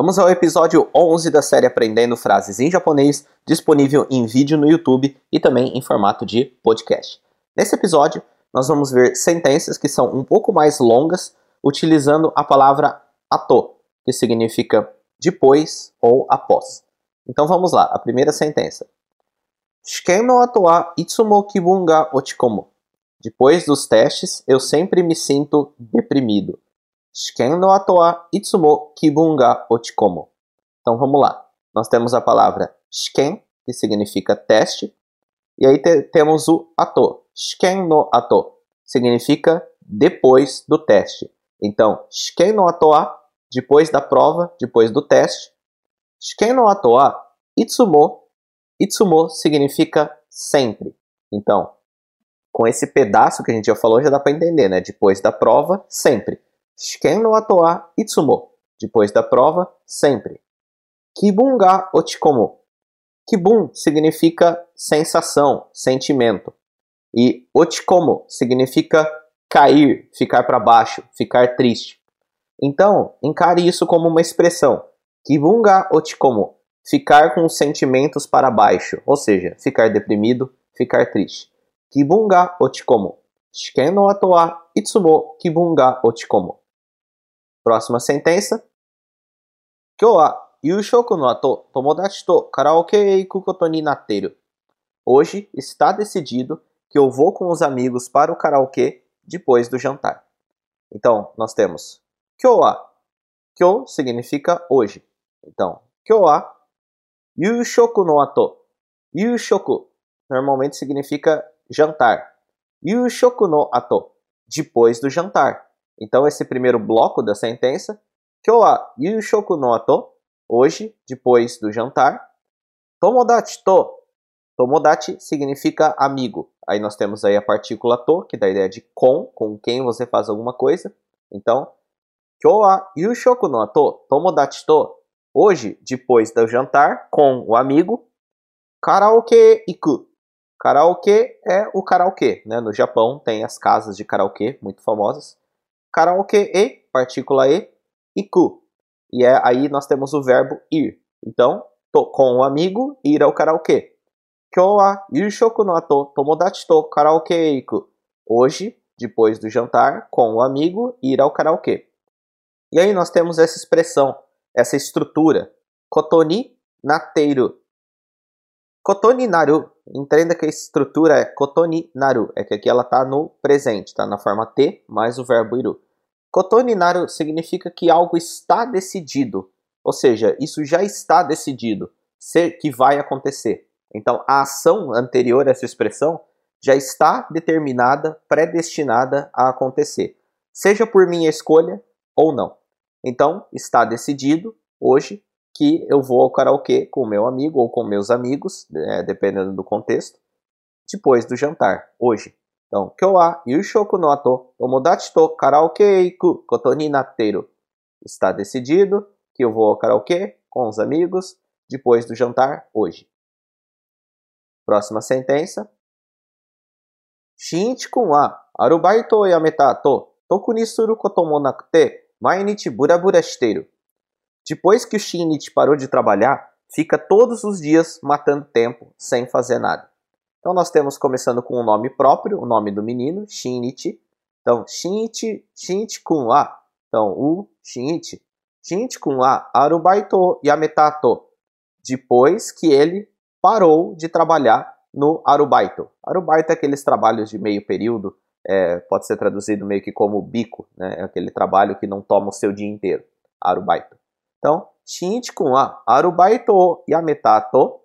Vamos ao episódio 11 da série Aprendendo Frases em Japonês, disponível em vídeo no YouTube e também em formato de podcast. Nesse episódio, nós vamos ver sentenças que são um pouco mais longas, utilizando a palavra ato, que significa depois ou após. Então vamos lá, a primeira sentença. Shiken no ato wa itsumo kibun ga. Depois dos testes, eu sempre me sinto deprimido. Shiken no ato wa itsumo kibun ga ochikomu. Então vamos lá. Nós temos a palavra shiken, que significa teste, e aí te temos o ato. Shiken no ato significa depois do teste. Então, shiken no ato wa, depois da prova, depois do teste. Shiken no ato wa itsumo. Itsumo significa sempre. Então, com esse pedaço que a gente já falou, já dá para entender, né? Depois da prova, sempre. Shiken no ato wa itsumo. Depois da prova, sempre. Kibun ga. Kibun significa sensação, sentimento. E ochikomu significa cair, ficar para baixo, ficar triste. Então, encare isso como uma expressão. Kibun ga. Ficar com os sentimentos para baixo, ou seja, ficar deprimido, ficar triste. Kibun ga ochikomu. Shiken no ato wa itsumo kibun ga. Próxima sentença. Kyou wa yushoku no ato tomodachi to karaoke e iku koto ni natteru. Hoje está decidido que eu vou com os amigos para o karaokê depois do jantar. Então, nós temos kyou wa. Kyou significa hoje. Então, kyou wa yushoku no ato. Yushoku normalmente significa jantar. Yushoku no ato, depois do jantar. Então, esse primeiro bloco da sentença, kyou wa yushoku no ato, hoje, depois do jantar. Tomodachi to, tomodachi significa amigo. Aí nós temos aí a partícula to, que dá a ideia de com, com quem você faz alguma coisa. Então, kyou wa yushoku no ato, tomodachi to, hoje, depois do jantar, com o amigo. Karaoke iku, Karaokê é o karaokê, né? No Japão tem as casas de karaokê muito famosas. Karaokê e, partícula e, iku. E é, aí nós temos o verbo ir. Então, com o amigo, ir ao karaokê. Kyou wa yushoku no ato tomodachi to karaokê iku. Hoje, depois do jantar, com o amigo, ir ao karaokê. E aí nós temos essa expressão, essa estrutura. Kotoni nateiro. Kotoni naru Entenda que a estrutura é kotoni naru, é que aqui ela está no presente, está na forma T mais o verbo iru. Kotoni naru significa que algo está decidido, ou seja, isso já está decidido, que vai acontecer. Então, a ação anterior a essa expressão já está determinada, predestinada a acontecer, seja por minha escolha ou não. Então, está decidido hoje que eu vou ao karaokê com meu amigo ou com meus amigos, é, dependendo do contexto, depois do jantar, hoje. Então, kyou wa yushoku no ato tomodachi to karaoke iku koto ni natteru. Está decidido que eu vou ao karaokê com os amigos depois do jantar, hoje. Próxima sentença. Shinichi-kun wa arubaito o yameta to toku ni suru koto mo nakute mainichi burabura shiteiru. Depois que o Shinichi parou de trabalhar, fica todos os dias matando tempo sem fazer nada. Então nós temos começando com o nome próprio, o nome do menino, Shinichi. Então, Shinichi, Shinichi-kun wa. Então, o Shinichi. Shinichi-kun wa arubaito yametato. Depois que ele parou de trabalhar no arubaito. Arubaito é aqueles trabalhos de meio período, é, pode ser traduzido meio que como bico, né? é aquele trabalho que não toma o seu dia inteiro. Arubaito. Então, Shinichi-kun wa arubaito o yameta to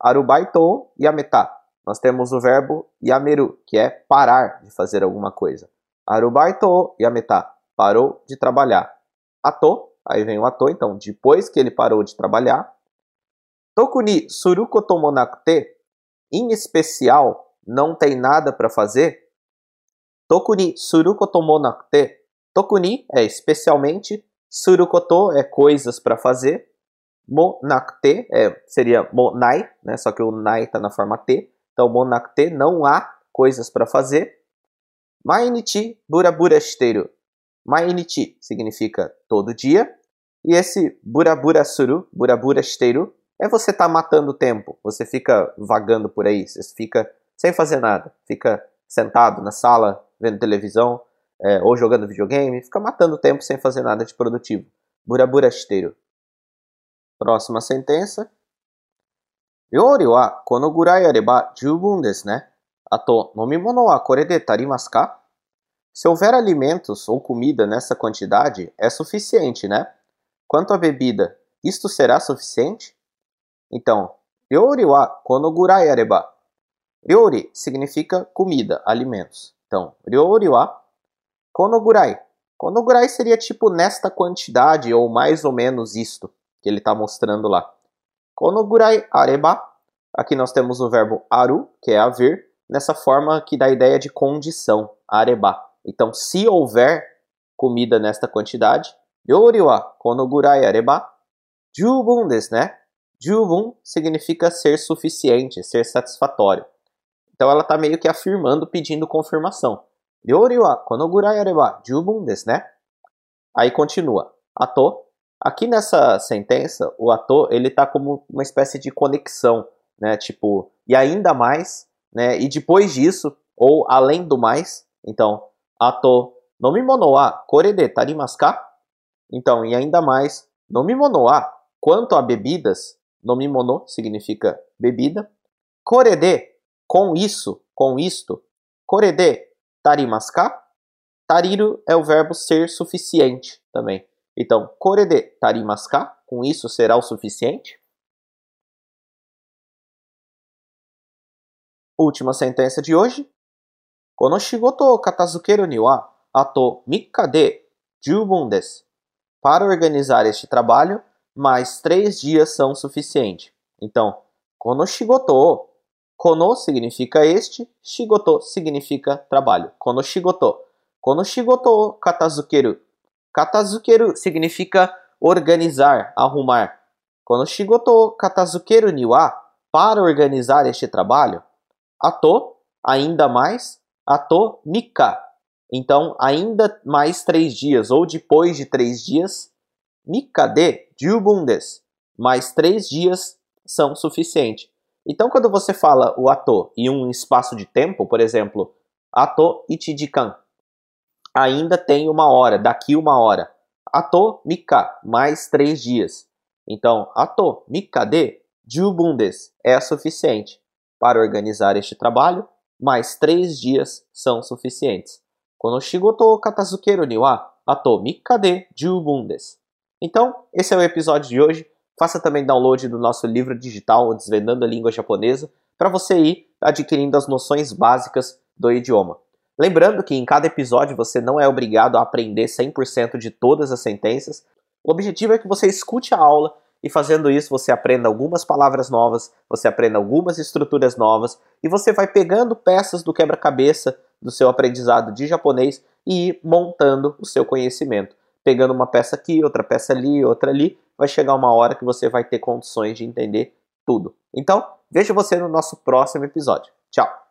arubaito yameta. Nós temos o verbo yameru, que é parar de fazer alguma coisa. Arubaito yameta, parou de trabalhar. Ato, aí vem o ato, então, depois que ele parou de trabalhar. Toku ni suru koto mo nakute, em especial, não tem nada para fazer. Toku ni suru koto mo nakute. Toku ni é especialmente, Surukoto é coisas para fazer. Monakte é, seria monai, né? Só que o nai está na forma T. Então, monakte, não há coisas para fazer. Mainichi burabura shiteru. Mainichi significa todo dia. E esse burabura suru, burabura shiteru, é você estar tá matando o tempo. Você fica vagando por aí, você fica sem fazer nada. Fica sentado na sala, vendo televisão, é, ou jogando videogame, fica matando tempo sem fazer nada de produtivo. Burabura shiteru. Próxima sentença. Yori wa kono gurai areba jubun desu ne. Ato nomimono wa kore de tarimasu ka? Se houver alimentos ou comida nessa quantidade, é suficiente, né? Quanto à bebida, isto será suficiente? Então, ryori wa kono gurai areba. Ryori significa comida, alimentos. Então, ryori wa kono gurai. Kono gurai seria tipo nesta quantidade ou mais ou menos isto que ele está mostrando lá. Kono gurai areba. Aqui nós temos o verbo aru, que é haver, nessa forma que dá a ideia de condição, areba. Então, se houver comida nesta quantidade, yori wa kono gurai areba jubun desu né? Jubun significa ser suficiente, ser satisfatório. Então ela está meio que afirmando, pedindo confirmação. Yori wa kono gurai areba jubun desu né? Aí continua. Ato. Aqui nessa sentença, o ato ele está como uma espécie de conexão, né? Tipo, e ainda mais, né? E depois disso, ou além do mais, então Ato, nomimono wa kore de tarimasu ka? Então, e ainda mais, nomimono wa, quanto a bebidas, nomimono significa bebida, kore de, com isso, com isto, kore de tarimasca. Tariru é o verbo ser suficiente também. Então, korede tarimasca, com isso será o suficiente. Última sentença de hoje. Kono shigoto o katazukeru ni wa ato mika de jubun desu. Para organizar este trabalho, mais três dias são suficientes. Então, kono shigoto kono significa este, shigoto significa trabalho. Kono shigoto. Kono shigoto katazukeru. Katazukeru significa organizar, arrumar. Kono shigoto katazukeru ni wa, para organizar este trabalho, ato, ainda mais, ato mika. Então, ainda mais três dias, ou depois de três dias, mika de jubun Mais três dias são suficientes. Então, quando você fala o ato em um espaço de tempo, por exemplo, ato ichijikan, ainda tem uma hora, daqui uma hora. Ato mika, mais três dias. Então, ato mika de jubun é suficiente para organizar este trabalho mais três dias são suficientes. Kono shigoto katazukeru ni wa ato mika de jubun. Então, esse é o episódio de hoje. Faça também download do nosso livro digital Desvendando a Língua Japonesa para você ir adquirindo as noções básicas do idioma. Lembrando que em cada episódio você não é obrigado a aprender 100% de todas as sentenças. O objetivo é que você escute a aula e fazendo isso você aprenda algumas palavras novas, você aprenda algumas estruturas novas e você vai pegando peças do quebra-cabeça do seu aprendizado de japonês e ir montando o seu conhecimento. Pegando uma peça aqui, outra peça ali, outra ali, vai chegar uma hora que você vai ter condições de entender tudo. Então, vejo você no nosso próximo episódio. Tchau!